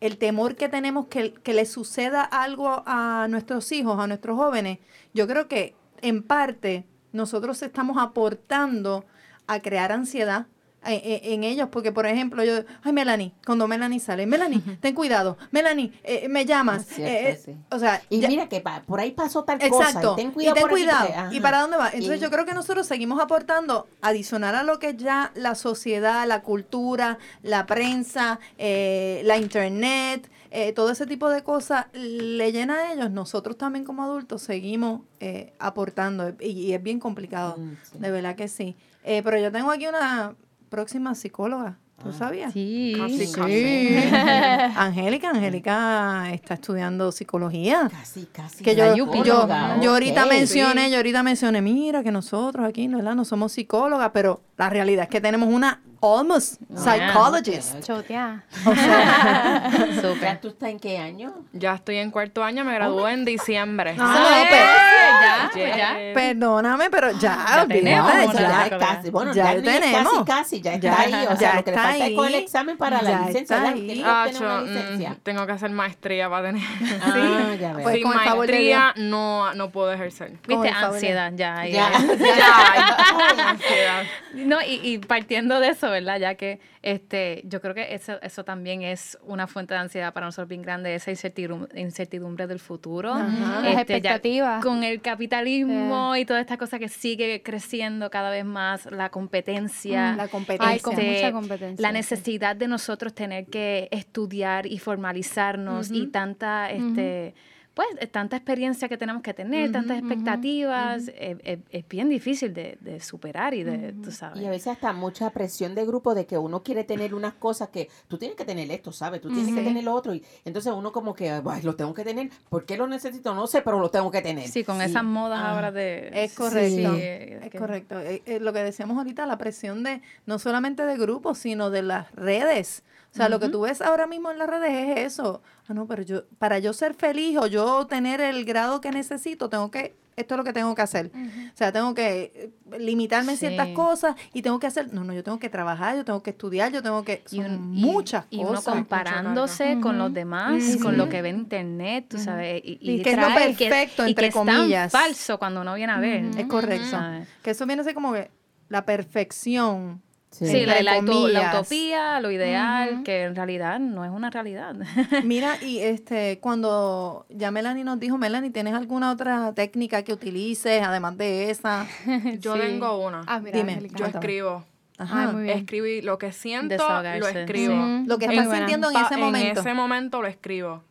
S1: el temor que tenemos que, que le suceda algo a nuestros hijos, a nuestros jóvenes, yo creo que en parte nosotros estamos aportando a crear ansiedad en, ellos, porque por ejemplo, yo, ay Melanie, cuando Melanie sale, Melanie, ten cuidado, Melanie, eh, me llamas.
S4: Cierto,
S1: eh, eh,
S4: sí.
S1: O sea,
S4: Y
S1: ya-
S4: mira que pa- por ahí pasó tal cosa. Y ten cuidado.
S1: y ten
S4: por
S1: cuidado.
S4: porque-.
S1: ¿Y para dónde va? Entonces
S4: Y-
S1: yo creo que nosotros seguimos aportando, adicional a lo que ya la sociedad, la cultura, la prensa, eh, la internet, eh, todo ese tipo de cosas le llena a ellos. Nosotros también como adultos seguimos eh, aportando y, y es bien complicado.
S4: Mm, sí.
S1: De verdad que sí. Eh, pero yo tengo aquí una próxima psicóloga. ¿Tú
S4: Ah.
S1: sabías?
S3: Sí.
S5: Casi,
S1: Sí.
S5: casi.
S1: Angélica, Angélica está estudiando psicología.
S4: Casi, casi.
S1: Que yo, yo, yo,
S4: psicóloga,
S1: ahorita
S4: ok.
S1: mencioné, yo ahorita mencioné, mira que nosotros aquí, ¿verdad? No somos psicólogas, pero la realidad es que tenemos una almost psychologist.
S3: Chotea.
S1: O sea,
S4: ¿Ya tú estás en qué año?
S5: Ya estoy en cuarto año, me gradué en diciembre.
S1: no, no, pe-
S3: ya, pues ya.
S1: Perdóname, pero ya,
S3: Ya tenemos
S1: ya,
S4: ya,
S3: ya,
S4: casi, bueno,
S1: ya
S4: ya,
S1: tenemos.
S4: casi, casi, ya está
S1: Ya,
S4: ahí. O sea,
S1: ya
S4: lo que le
S1: está
S4: falta es con el
S1: ahí.
S4: examen para
S1: Ya
S4: la licencia.
S1: ahí.
S4: Tienes que obtener una
S5: mm,
S4: licencia.
S5: tengo que hacer maestría para tener.
S4: Ah, ya veo.
S1: Pues
S5: Sin maestría no, no puedo ejercer.
S3: Viste, ansiedad, ya. ahí,
S4: Ya.
S3: ahí.
S5: Ya, ansiedad.
S3: No, y partiendo de eso, ¿verdad? Ya que este, yo creo que eso, eso también es una fuente de ansiedad para nosotros bien grande, esa incertidumbre, incertidumbre del futuro.
S1: Ajá.
S3: Este,
S1: Las
S2: expectativas.
S3: Con el capitalismo y toda esta cosa que sigue creciendo cada vez más, la competencia.
S1: La competencia.
S2: Ay, con
S3: este,
S2: mucha competencia,
S3: La
S2: sí.
S3: necesidad de nosotros tener que estudiar y formalizarnos y tanta, este, pues, eh, tanta experiencia que tenemos que tener, tantas expectativas, eh, eh, es bien difícil de, de superar y de, tú sabes.
S4: Y a veces hasta mucha presión de grupo de que uno quiere tener unas cosas que tú tienes que tener esto, ¿sabes? Tú tienes que tener lo otro. Y entonces uno como que, ay, lo tengo que tener. ¿Por qué lo necesito? No sé, pero lo tengo que tener.
S3: Sí, con esas modas ahora de...
S1: Es correcto,
S3: Sí,
S1: es
S3: que-
S1: correcto. Eh, eh, lo que decíamos ahorita, la presión de no solamente de grupos, sino de las redes. O sea, lo que tú ves ahora mismo en las redes es eso. Ah, no, pero yo, para yo ser feliz o yo tener el grado que necesito, tengo que, esto es lo que tengo que hacer. O sea, tengo que eh, limitarme en ciertas cosas y tengo que hacer, no, no, yo tengo que trabajar, yo tengo que estudiar, yo tengo que,
S3: y,
S1: son
S3: y-
S1: muchas
S3: y uno
S1: cosas.
S3: comparándose con los demás, con lo que ve en internet, tú sabes, y, y
S1: Y que es lo
S3: trae- que-
S1: perfecto,
S3: y
S1: entre
S3: que es tan
S1: comillas.
S3: falso cuando uno viene a ver.
S1: Es correcto. Que eso viene a ser como que la perfección.
S4: Sí.
S3: Sí, la, la utopía, lo ideal, que en realidad no es una realidad.
S1: Mira, y este, cuando ya Melanie nos dijo, Melanie, ¿tienes alguna otra técnica que utilices además de esa?
S5: Yo
S2: Sí.
S5: tengo una.
S2: Ah, mira,
S1: Dime.
S5: Yo escribo.
S1: Ajá.
S2: Ay, muy bien.
S5: Escribí lo que siento,
S3: Desahogarse,
S5: lo escribo.
S1: Lo que
S2: buena.
S1: sintiendo en ese momento.
S5: ese momento lo escribo.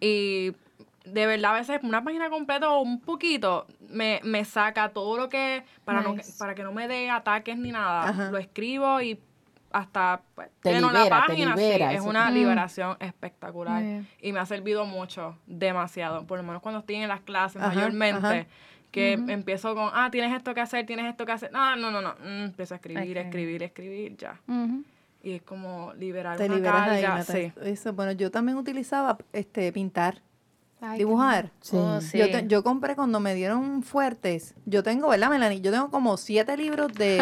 S5: Y de verdad, a veces una página completa o un poquito me, me saca todo lo que, para, no, que-
S2: Nice.
S5: para que no me dé ataques ni nada.
S1: Ajá.
S5: Lo escribo y hasta pues,
S4: Te
S5: lleno
S4: libera,
S5: la
S4: te
S5: página. sí,
S4: libera,
S5: es
S4: eso.
S5: una
S2: Mm.
S5: liberación espectacular.
S2: Bien.
S5: Y me ha servido mucho, demasiado. Por lo menos cuando estoy en las clases,
S1: Ajá,
S5: mayormente.
S1: ajá.
S5: Que empiezo con, ah, tienes esto que hacer, tienes esto que hacer. No, no, no, no. Mm, empiezo a escribir,
S3: Ok.
S5: escribir, escribir, ya. Y es como liberar
S1: Te
S5: una
S1: liberas ahí,
S5: carga.
S1: Nata.
S5: sí.
S1: Eso, bueno, yo también utilizaba este pintar,
S2: Ay,
S1: dibujar.
S4: Sí.
S3: Oh, sí.
S1: Yo, te- yo compré cuando me dieron fuertes. Yo tengo, ¿verdad, Melanie? Yo tengo como siete libros de,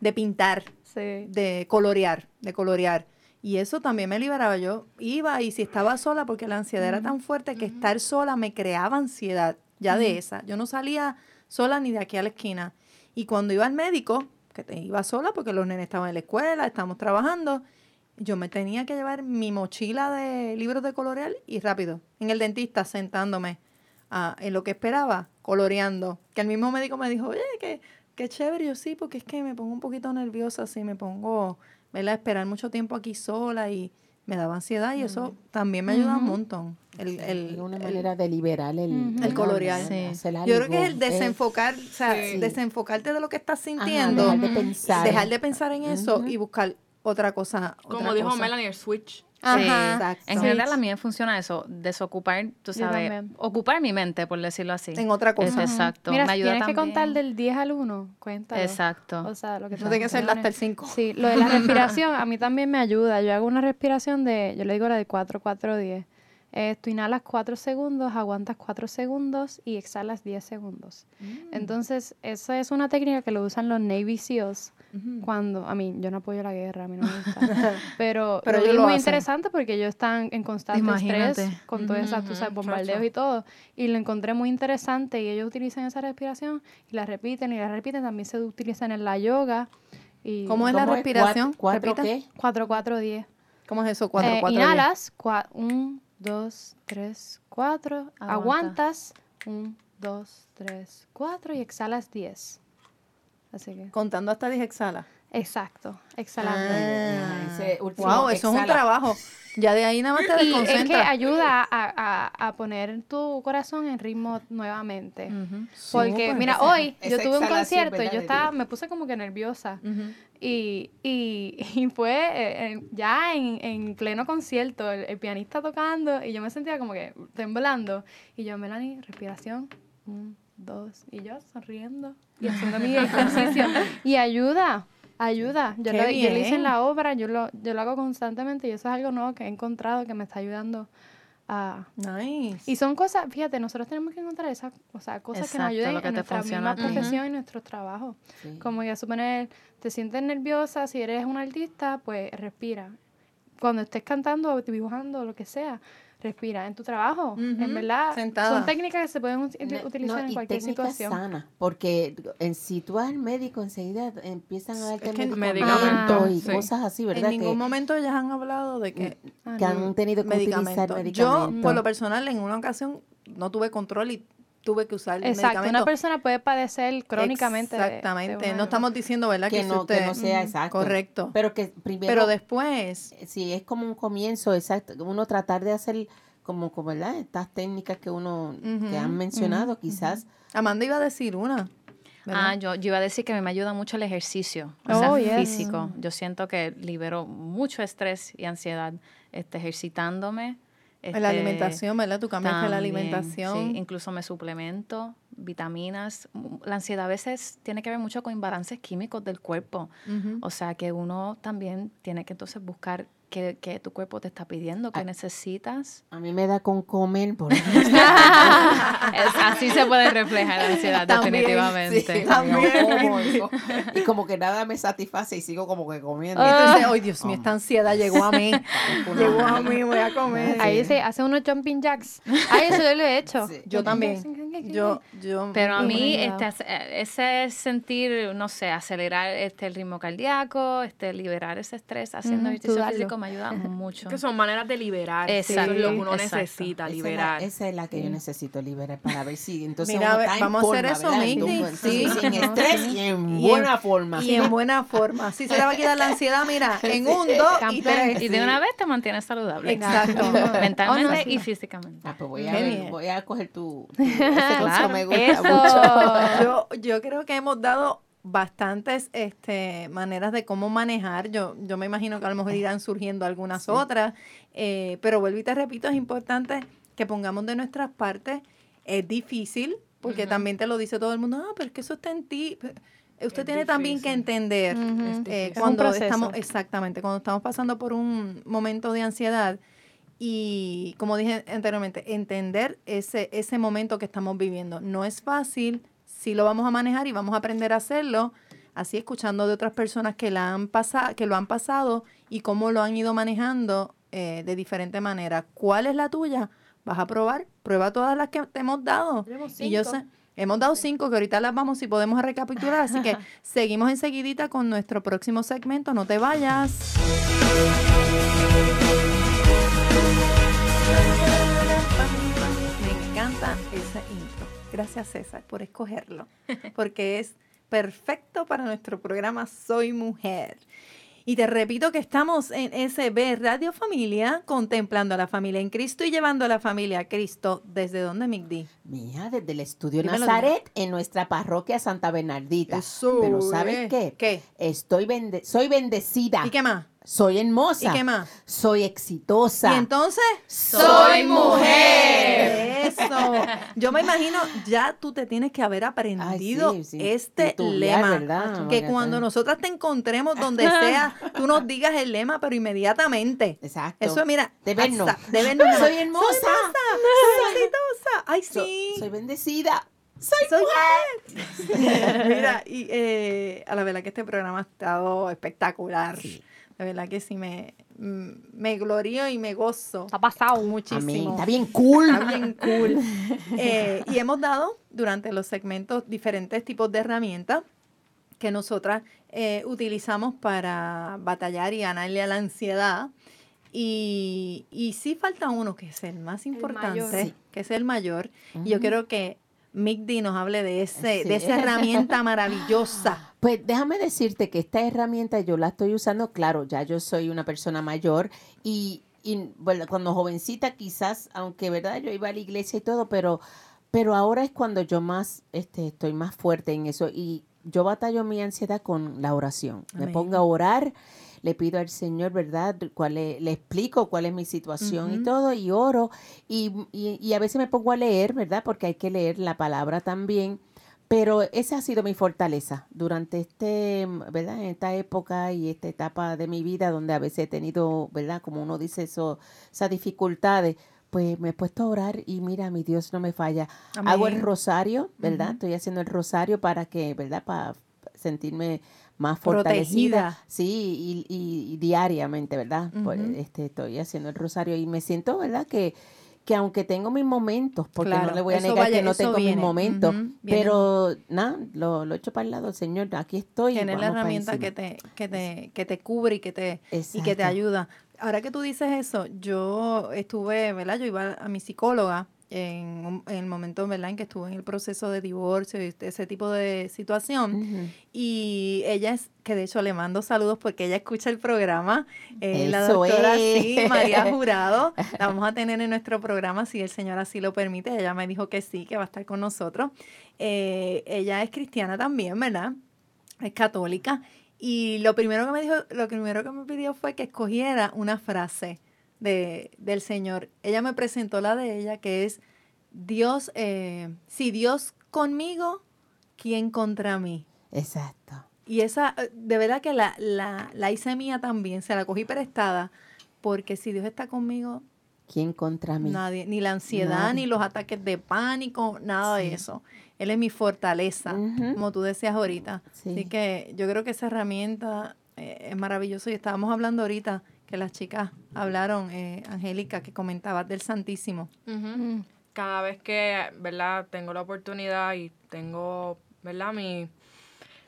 S1: de pintar,
S2: Sí.
S1: de colorear, de colorear. Y eso también me liberaba. Yo iba y si estaba sola, porque la ansiedad era tan fuerte que estar sola me creaba ansiedad, ya de esa. Yo no salía sola ni de aquí a la esquina. Y cuando iba al médico, que te iba sola porque los nenes estaban en la escuela, estábamos trabajando, yo me tenía que llevar mi mochila de libros de colorear y rápido, en el dentista sentándome ah, en lo que esperaba, coloreando. Que el mismo médico me dijo, oye, que qué chévere, yo sí, porque es que me pongo un poquito nerviosa, así me pongo, ¿verdad? Esperar mucho tiempo aquí sola y me daba ansiedad y eso también me ayuda un montón. El, el-
S4: Es una
S1: el-
S4: manera de liberar el,
S1: El colorear. yo creo que es el desenfocar, o sea,
S5: Sí.
S1: desenfocarte de lo que estás
S4: Ajá,
S1: sintiendo,
S4: dejar de pensar.
S1: dejar de pensar en eso y buscar otra cosa.
S5: Como
S1: otra
S5: dijo
S1: cosa.
S5: Melanie, el switch.
S2: Ajá.
S1: Exacto.
S3: En general a mí me funciona eso, desocupar, tú sabes, ocupar mi mente, por decirlo así.
S1: En otra cosa.
S3: Es exacto.
S2: Mira,
S3: me
S2: si
S3: ayuda
S2: tienes que contar del 10 al 1, cuéntalo.
S3: Exacto.
S2: O sea, lo que
S1: No tiene que ser hasta el 5.
S2: Sí, lo de la respiración a mí también me ayuda. Yo hago una respiración de, yo le digo la de 4, 4, 10. Eh, tú inhalas 4 segundos, aguantas 4 segundos y exhalas 10 segundos.
S1: Mm.
S2: Entonces, esa es una técnica que lo usan los Navy SEALs cuando, a mí, yo no apoyo la guerra, a mí no me gusta. Pero,
S1: Pero
S2: lo muy
S1: hacen.
S2: interesante porque ellos están en constante
S3: Imagínate.
S2: estrés con todas esas, tú sabes, bombardeos
S5: chacho.
S2: y todo. Y lo encontré muy interesante y ellos utilizan esa respiración y la repiten y la repiten. También se utilizan en la yoga. Y
S1: ¿Cómo es la
S4: ¿Cómo es?
S1: respiración?
S4: ¿Cuatro,
S1: Repita.
S4: qué?
S2: 4, 4, 10.
S1: ¿Cómo es eso? Cuatro,
S2: Eh,
S1: cuatro, diez.
S2: inhalas, 1, 2, 3, 4.
S3: Aguanta.
S2: Aguantas, 1, 2, 3, 4 y exhalas 10. Así que,
S1: Contando hasta 10 exhala.
S2: exacto, exhalando.
S1: Ah,
S4: ese último
S1: wow, eso es un trabajo. Ya de ahí nada más te
S2: Y es que ayuda a, a- a poner tu corazón en ritmo nuevamente.
S3: Ujú.
S2: Porque,
S1: Súper.
S2: mira,
S4: Esa-
S2: hoy yo tuve un concierto y
S4: ¿verdad?
S2: yo estaba, me puse como que nerviosa. Y, y, y fue eh, ya en, en pleno concierto, el, el pianista tocando, y yo me sentía como que temblando. Y yo, Melanie, respiración, un, dos, y yo sonriendo y haciendo mi ejercicio. Y ayuda, ayuda. Yo lo, yo lo hice en la obra, yo lo, yo lo hago constantemente y eso es algo nuevo que he encontrado que me está ayudando a...
S1: Nice.
S2: Y son cosas, fíjate, nosotros tenemos que encontrar esas o sea, cosas que nos ayuden
S3: que
S2: en nuestra misma profesión y nuestros trabajos.
S4: Sí.
S2: Como que a suponer, te sientes nerviosa, si eres un artista, pues respira. Cuando estés cantando o dibujando o lo que sea, respira. En tu trabajo, en verdad,
S1: sentada.
S2: son técnicas que se pueden
S4: No,
S2: utilizar
S4: no,
S2: en cualquier situación.
S4: porque en, si tú vas al médico enseguida empiezan a darte
S1: Es que
S4: medicamentos y
S5: sí.
S4: cosas así,
S1: en
S4: ¿verdad?
S1: ningún
S4: que,
S1: momento ellas han hablado de que
S2: Ah,
S4: que han tenido que utilizar
S1: medicamentos.
S4: medicamentos.
S1: Yo, por lo personal, en una ocasión no tuve control y tuve que usar
S2: Exacto, una
S1: medicamentos.
S2: persona puede padecer crónicamente. de- de
S1: Exactamente.
S2: una-
S1: no estamos diciendo, ¿verdad?
S4: que,
S1: si
S4: no, que
S1: usted-
S4: no sea
S1: Ujú,
S4: exacto.
S1: Correcto.
S4: Pero que primero,
S1: Pero después,
S4: sí, es como un comienzo, exacto. Uno tratar de hacer como, como ¿verdad? Estas técnicas que uno, que
S1: Ujú,
S4: han mencionado, quizás.
S1: Amanda iba a decir una. ¿verdad?
S3: Ah, yo, yo iba a decir que me ayuda mucho el ejercicio, o
S2: Oh,
S3: sea,
S2: yes.
S3: físico. Yo siento que libero mucho estrés y ansiedad este, ejercitándome.
S1: La
S3: este,
S1: alimentación, ¿verdad? Tú cambiaste la
S3: también,
S1: alimentación.
S3: Sí, incluso me suplemento, vitaminas. M- La ansiedad a veces tiene que ver mucho con imbalances químicos del cuerpo. O sea que uno también tiene que entonces buscar qué, qué tu cuerpo te está pidiendo, qué
S4: Ah.
S3: necesitas.
S4: A mí me da con comer, por
S3: así se puede reflejar la ansiedad,
S1: También,
S3: definitivamente.
S4: Sí,
S1: También.
S4: digo, y como que nada me satisface y sigo como que comiendo.
S2: Ah.
S1: dices, ay Dios mío, esta ansiedad llegó a mí. llegó a mí, voy a comer.
S2: Ahí se hace unos jumping jacks. Ay, eso yo lo he hecho.
S4: Sí.
S1: Yo también. Yo, yo.
S3: Pero a mí, este, ese sentir, no sé, acelerar este, el ritmo cardíaco, este, liberar ese estrés haciendo
S2: Ujú,
S3: ejercicio físico me ayuda mucho.
S5: Que son maneras de liberar.
S3: Exacto,
S5: Eso es lo que uno
S3: exacto.
S5: necesita,
S4: Esa es la-
S5: liberar.
S4: Esa es la que yo necesito liberar para ver si entonces
S1: Mira,
S4: uno
S1: ve-
S4: está en
S1: vamos a hacer
S4: forma,
S1: eso. Mindy. Sí.
S4: Sin estrés y en
S1: Y en-
S4: buena forma.
S1: Y en buena forma. Así se le va a quitar la ansiedad, mira, en un, dos y tres.
S3: Y de una vez te mantienes saludable.
S1: Exacto.
S3: Mentalmente
S2: Oh, no, sí.
S3: y físicamente.
S4: Ah, pues voy a, ver, voy a coger tu, tu- ese consejo me gusta
S2: Eso.
S4: mucho.
S1: Yo, yo creo que hemos dado bastantes este, maneras de cómo manejar. Yo, yo me imagino que a lo mejor irán surgiendo algunas otras. eh, pero vuelvo y te repito, es importante que pongamos de nuestras partes. Es difícil, porque también te lo dice todo el mundo, ah, pero es que eso está en ti. Usted
S5: Es
S1: tiene también que entender eh,
S2: Es difícil.
S1: cuando estamos, exactamente, cuando estamos pasando por un momento de ansiedad y, como dije anteriormente, entender ese, ese momento que estamos viviendo. No es fácil, sí lo vamos a manejar y vamos a aprender a hacerlo, así escuchando de otras personas que, la han que lo han pasado y cómo lo han ido manejando eh, de diferente manera. ¿Cuál es la tuya? Vas a probar, prueba todas las que te hemos dado. Y yo sé, hemos dado cinco que ahorita las vamos, si podemos recapitular, así que seguimos enseguidita con nuestro próximo segmento, no te vayas. Gracias César por escogerlo, porque es perfecto para nuestro programa Soy Mujer. Y te repito que estamos en SB Radio Familia, contemplando a la familia en Cristo y llevando a la familia a Cristo. ¿Desde dónde, Migdi?
S4: Mija, desde el estudio Nazaret en nuestra parroquia Santa Bernardita.
S1: Eso,
S4: Pero
S1: eh.
S4: ¿sabes qué?
S1: ¿Qué?
S4: Estoy bende soy bendecida.
S1: ¿Y qué más?
S4: Soy hermosa.
S1: ¿Y qué más?
S4: Soy exitosa.
S1: Y entonces,
S4: Soy mujer.
S1: Eso. Yo me imagino, ya tú te tienes que haber aprendido
S4: sí, sí.
S1: este lema.
S4: ¿verdad?
S1: Que cuando nosotras te encontremos donde sea, tú nos digas el lema, pero inmediatamente.
S4: Exacto.
S1: Eso, mira.
S4: De vernos.
S1: De
S4: Soy hermosa.
S1: Soy exitosa. Ay,
S4: So-
S1: sí.
S4: soy bendecida.
S1: Soy mujer. Mira, y eh, a la verdad que este programa ha estado espectacular. La verdad que sí me, me glorío y me gozo
S2: Ha pasado.
S4: Amén.
S1: muchísimo.
S4: Está bien cool.
S1: Está bien cool. Eh, y hemos dado durante los segmentos diferentes tipos de herramientas que nosotras eh, utilizamos para batallar y ganarle a la ansiedad. Y, y sí falta uno que es el más importante,
S6: mayor.
S4: Sí.
S1: que es el mayor. Y yo quiero que Mick D nos hable de, ese,
S4: Sí.
S1: de esa herramienta maravillosa.
S4: Pues déjame decirte que esta herramienta yo la estoy usando, claro, ya yo soy una persona mayor y, y, bueno, cuando jovencita quizás, aunque verdad yo iba a la iglesia y todo, pero, pero ahora es cuando yo más este, estoy más fuerte en eso y yo batallo mi ansiedad con la oración. Me pongo a orar, le pido al Señor, ¿verdad? Cuál es- le explico cuál es mi situación y todo y oro y, y, y a veces me pongo a leer, ¿verdad? Porque hay que leer la palabra también. Pero esa ha sido mi fortaleza durante este, ¿verdad? En esta época y esta etapa de mi vida donde a veces he tenido, ¿verdad? Como uno dice, eso, esas dificultades, pues me he puesto a orar y mira, mi Dios no me falla. Hago el rosario, ¿verdad? Estoy haciendo el rosario para que, ¿verdad? Para sentirme más
S1: Protegida.
S4: fortalecida. Sí, y, y- y diariamente, ¿verdad? Pues,
S1: Ujú.
S4: este, estoy haciendo el rosario y me siento, ¿verdad? Que, que aunque tengo mis momentos, porque no le voy a negar
S1: vaya-
S4: que no tengo
S1: viene.
S4: mis momentos, pero nada, lo, lo echo para el lado, Señor, aquí estoy. y
S1: Tienes la herramienta que te, que te, que te cubre y que te, y que te ayuda. Ahora que tú dices eso, yo estuve, ¿verdad? Yo iba a mi psicóloga en, un- en el momento, ¿verdad? En que estuve en el proceso de divorcio y ese tipo de situación. Y ella es, que de hecho le mando saludos porque ella escucha el programa. eh, la doctora, sí, María Jurado. La vamos a tener en nuestro programa si el Señor así lo permite. Ella me dijo que sí, que va a estar con nosotros. Eh, ella es cristiana también, ¿verdad? Es católica. Y lo primero que me dijo, lo primero que me pidió fue que escogiera una frase de, del Señor. Ella me presentó la de ella, que es Dios, eh, si Dios conmigo, ¿quién contra mí?
S4: Exacto.
S1: Y esa, eh, de verdad que la, la, la hice mía también, se la cogí prestada, porque si Dios está conmigo,
S4: ¿Quién contra mí?
S1: nadie, ni la ansiedad,
S4: Nadie.
S1: ni los ataques de pánico, nada de eso. Él es mi fortaleza, como tú decías ahorita.
S4: Sí.
S1: Así que yo creo que esa herramienta eh, es maravillosa. Y estábamos hablando ahorita que las chicas hablaron, eh, Angélica, que comentabas del Santísimo.
S6: Mm.
S5: Cada vez que, ¿verdad? Tengo la oportunidad y tengo, ¿verdad? Mi,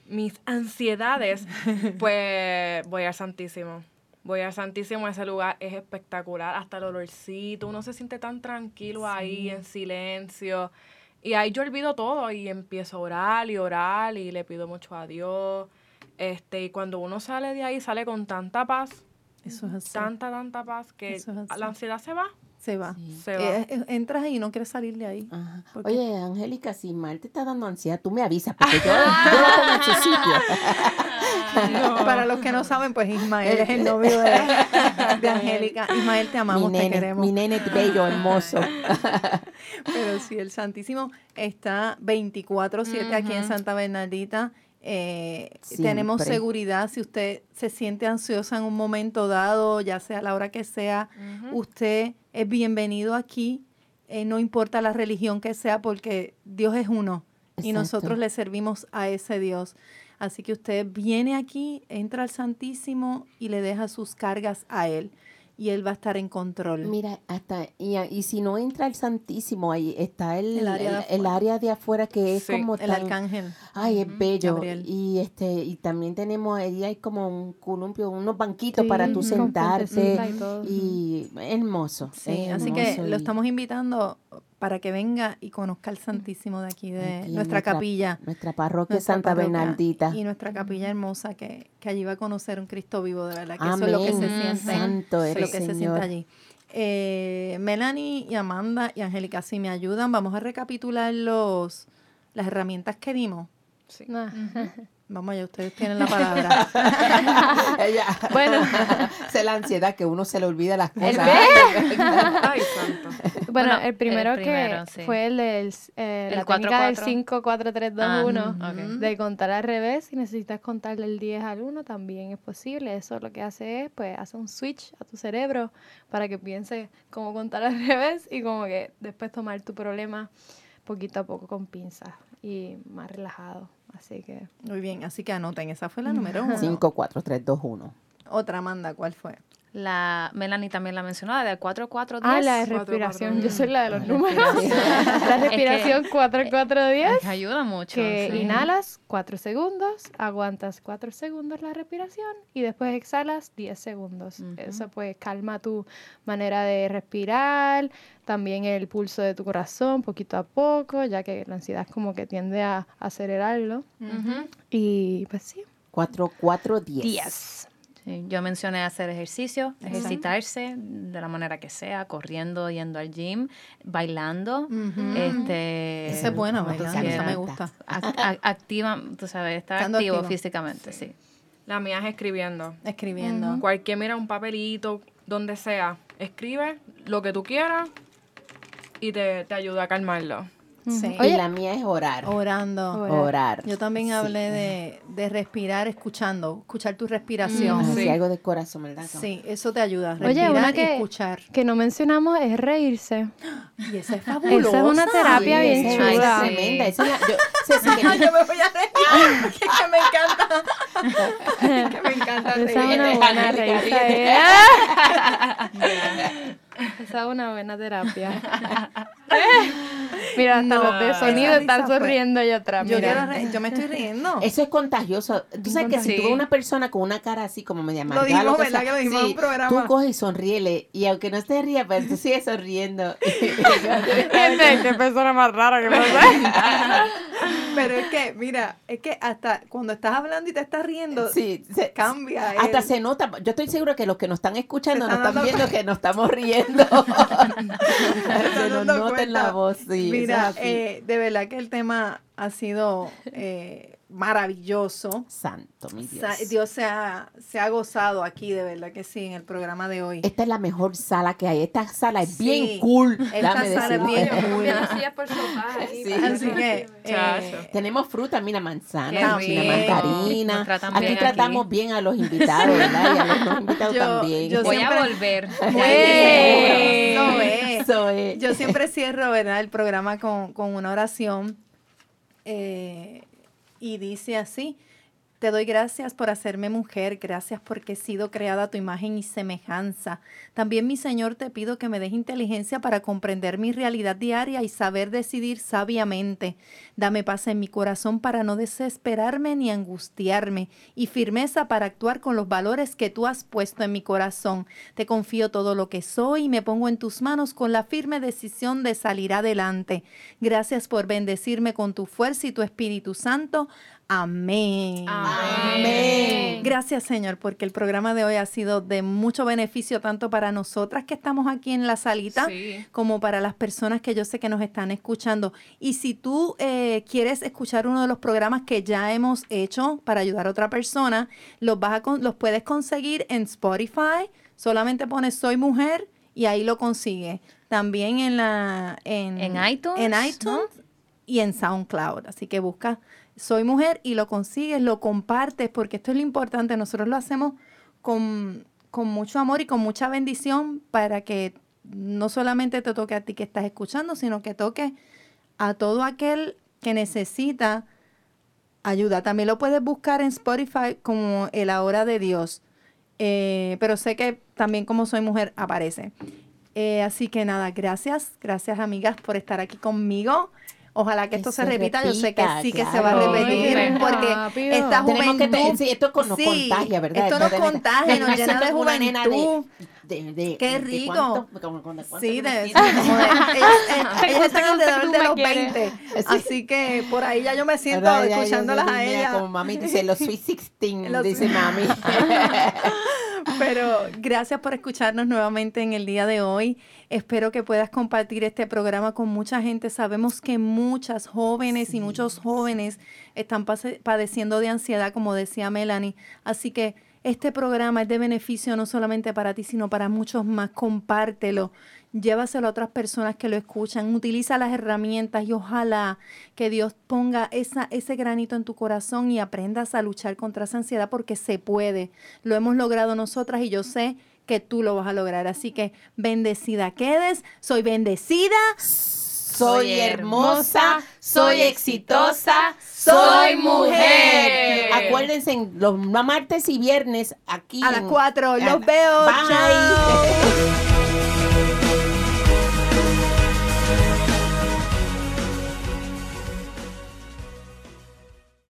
S5: mis ansiedades, pues voy al Santísimo. Voy al Santísimo, ese lugar es espectacular, hasta el olorcito, uno se siente tan tranquilo ahí, en silencio. Y ahí yo olvido todo y empiezo a orar y orar y le pido mucho a Dios. Este, y cuando uno sale de ahí, sale con tanta paz,
S1: Eso es así.
S5: tanta, tanta paz, que
S1: es
S5: la ansiedad se va.
S1: Se va.
S4: Sí.
S5: Se va.
S1: Eh, eh, entras ahí y no quieres salir de ahí.
S4: Oye, Angélica, si Mal te está dando ansiedad, tú me avisas, porque yo, yo lo pongo en su sitio.
S1: Para los que no saben, pues Ismael es el novio de, de Angélica. Ismael, te amamos,
S4: mi
S1: te
S4: nene,
S1: queremos.
S4: mi nene bello, hermoso.
S1: Pero sí, el Santísimo está 24-7 aquí en. Santa Bernardita. Eh, tenemos seguridad si usted se siente ansiosa en un momento dado, ya sea a la hora que sea, usted es bienvenido aquí, eh, no importa la religión que sea, porque Dios es uno y nosotros le servimos a ese Dios. Así que usted viene aquí, entra al Santísimo y le deja sus cargas a Él y Él va a estar en control.
S4: Mira, hasta, y, y si no entra el Santísimo, ahí está el,
S1: El área de
S4: el- el
S1: afuera.
S4: área de afuera que es
S5: Sí,
S4: como
S1: El
S4: tan-
S1: arcángel.
S4: Ay, es bello.
S1: Gabriel.
S4: Y este y también tenemos ahí hay como un columpio, unos banquitos
S6: Sí,
S4: para tú sentarte
S6: y todo.
S4: y hermoso.
S1: Sí, así que lo estamos invitando para que venga y conozca el Santísimo de aquí, de
S4: aquí
S1: nuestra, capilla.
S4: Nuestra parroquia
S1: nuestra
S4: Santa
S1: parroquia
S4: Bernardita.
S1: Y nuestra capilla hermosa que, que allí va a conocer un Cristo vivo, de verdad, que eso es lo que se siente.
S4: Santo
S1: es
S4: eres,
S1: lo que se siente allí. Eh, Melanie y Amanda y Angélica, si me ayudan, vamos a recapitular los las herramientas que dimos.
S5: Sí.
S6: Nah.
S1: Vamos allá, ustedes tienen la palabra.
S4: Ella-
S6: Bueno.
S4: es la ansiedad que uno se le olvida las cosas.
S5: Ay, santo.
S6: Bueno,
S3: Bueno,
S6: el primero,
S3: el primero,
S6: que
S3: sí.
S6: fue el del eh,
S3: El
S6: la técnica del
S3: 4-4.
S6: 5, 4, 3, 2,
S3: Ah,
S6: 1.
S3: ok.
S6: De contar al revés, si necesitas contar del 10 al 1, también es posible. Eso lo que hace es, pues, hace un switch a tu cerebro para que piense cómo contar al revés y como que después tomar tu problema poquito a poco con pinzas y más relajado. Así que
S1: Muy bien, así que anoten, esa fue la número uno.
S4: 5, 4, 3, 2, 1.
S1: Otra Amanda, ¿cuál fue?
S3: La Melanie también la mencionó, la de 4-4-10.
S6: Ah, la de respiración.
S5: cuatro,
S6: Yo soy la de los números.
S3: respiración.
S6: la respiración 4-4-10.
S3: Que ayuda mucho.
S6: Que
S3: sí.
S6: inhalas 4 segundos, aguantas 4 segundos la respiración y después exhalas 10 segundos.
S3: Ujú.
S6: Eso pues calma tu manera de respirar, también el pulso de tu corazón poquito a poco, ya que la ansiedad como que tiende a acelerarlo.
S3: Ujú.
S6: Y pues sí,
S4: 4, 4, 10.
S6: 10.
S3: Sí, yo mencioné hacer ejercicio, ejercitarse de la manera que sea, corriendo, yendo al gym, bailando. este,
S1: Ese es bueno, bailar, esa me gusta.
S3: ac- ac- activa, tú sabes, estar
S1: Estando
S3: activo,
S1: activo.
S3: físicamente, sí.
S5: La mía es escribiendo.
S1: Escribiendo.
S5: Cualquier, mira, un papelito, donde sea, escribe lo que tú quieras y te, te ayuda a calmarlo.
S1: Sí.
S4: Y la mía es orar.
S1: Orando.
S4: Orar.
S1: Yo también
S4: Sí.
S1: hablé de, de respirar escuchando, escuchar tu respiración.
S5: Sí.
S4: algo de corazón, ¿verdad?
S1: Sí, eso te ayuda.
S6: Oye,
S1: Respirar
S6: una
S1: y
S6: que,
S1: escuchar.
S6: que no mencionamos es reírse.
S1: Y esa es fabulosa.
S6: Esa es una terapia
S4: Sí,
S6: bien
S4: esa
S6: chula.
S4: Es
S3: Ay, sí.
S4: tremenda. Esa es la, yo, Ceci, que-
S5: Yo me voy a reír porque es que me encanta. que me encanta
S6: Esa es
S5: reír.
S6: una buena. ¿eh? Esa es una buena terapia. Mira, hasta
S1: No,
S6: los de sonido están sonriendo allá atrás.
S1: Yo, re- yo me estoy riendo.
S4: Eso es contagioso. Tú sabes que si tú ves una persona con una cara así como media amargada,
S1: dijimos,
S4: lo que
S1: ¿verdad?
S4: sea,
S1: Que lo dijimos en un programa.
S4: Tú coges y sonríele. Y aunque no te rías, pero tú sigues sonriendo.
S6: Gente, qué persona más rara que pasa.
S1: Pero es que, mira, es que hasta cuando estás hablando y te estás riendo,
S4: sí, se-
S1: cambia.
S4: Hasta
S1: el-
S4: se nota. Yo estoy seguro que los que nos están escuchando nos
S1: están
S4: viendo que nos estamos riendo. se nos nota en la voz. Sí,
S1: Mira, eh, de verdad que el tema ha sido eh, maravilloso.
S4: Santo, mi Dios.
S1: Dios se ha, se ha gozado aquí, de verdad que sí, en el programa de hoy.
S4: Esta es la mejor sala que hay. Esta sala es
S1: Sí,
S4: bien cool.
S1: esta sala es bien cool.
S4: Sí.
S1: Así que, eh,
S4: Tenemos fruta, mira, manzana,
S1: rico.
S4: mandarina. Aquí
S3: bien
S4: tratamos
S3: aquí.
S4: bien a los invitados, ¿verdad? Y a los no invitados
S1: Yo-
S4: también.
S1: yo
S3: Voy
S1: siempre-
S3: a volver.
S1: ¡Eh! Eso es.
S4: Eso es.
S1: Yo siempre cierro, ¿verdad? El programa con, con una oración eh, y dice así, te doy gracias por hacerme mujer, gracias porque he sido creada a tu imagen y semejanza. También, mi Señor, te pido que me des inteligencia para comprender mi realidad diaria y saber decidir sabiamente. Dame paz en mi corazón para no desesperarme ni angustiarme y firmeza para actuar con los valores que tú has puesto en mi corazón. Te confío todo lo que soy y me pongo en tus manos con la firme decisión de salir adelante. Gracias por bendecirme con tu fuerza y tu Espíritu Santo. Amén.
S4: Amén.
S1: Gracias, Señor, porque el programa de hoy ha sido de mucho beneficio tanto para nosotras que estamos aquí en la salita
S5: Sí.
S1: como para las personas que yo sé que nos están escuchando. Y si tú eh, quieres escuchar uno de los programas que ya hemos hecho para ayudar a otra persona, los, vas a con- los puedes conseguir en Spotify. Solamente pones Soy Mujer y ahí lo consigues. También en la en,
S3: En iTunes,
S1: en
S3: ¿no?
S1: iTunes y en SoundCloud. Así que busca Soy Mujer y lo consigues, lo compartes, porque esto es lo importante. Nosotros lo hacemos con, con mucho amor y con mucha bendición para que no solamente te toque a ti que estás escuchando, sino que toque a todo aquel que necesita ayuda. También lo puedes buscar en Spotify como El Ahora de Dios. Eh, pero sé que también como soy mujer aparece. Eh, así que nada, gracias, gracias amigas por estar aquí conmigo. Ojalá que
S4: Que
S1: esto se,
S4: se
S1: repita. Yo sé que
S4: repita,
S1: sí que se va a
S4: claro.
S1: repetir
S6: Oye,
S1: porque
S6: rápido.
S1: esta
S4: que
S1: juventud...
S4: sí, esto nos
S1: sí,
S4: contagia, ¿verdad?
S1: Esto nos
S4: de
S1: contagia, nos llena de
S4: de-
S1: juventud.
S4: de- de-
S1: Qué
S4: de
S1: rico.
S4: cuánto- de cuánto
S1: Sí, de,
S4: me
S1: sí, como de-
S6: Cuánto
S1: alrededor de los
S6: quieres.
S1: 20. Así que por ahí ya yo me siento escuchándolas a ellas.
S4: Como mami dice, los Sweet 16,
S1: Los
S4: dice mami.
S1: Pero gracias por escucharnos nuevamente en el día de hoy. Espero que puedas compartir este programa con mucha gente. Sabemos que muchas jóvenes y muchos jóvenes están pase- padeciendo de ansiedad, como decía Melanie. Así que este programa es de beneficio no solamente para ti, sino para muchos más. Compártelo. Llévaselo a otras personas que lo escuchan. Utiliza las herramientas y ojalá que Dios ponga esa, ese granito en tu corazón y aprendas a luchar contra esa ansiedad porque se puede. Lo hemos logrado nosotras y yo sé que tú lo vas a lograr. Así que bendecida quedes. Soy bendecida.
S4: Soy hermosa, soy exitosa,
S5: Soy mujer.
S4: Acuérdense, los martes y viernes aquí.
S1: A las
S4: en-
S1: 4.
S4: a-
S1: Los veo.
S4: Bye.
S1: Chao.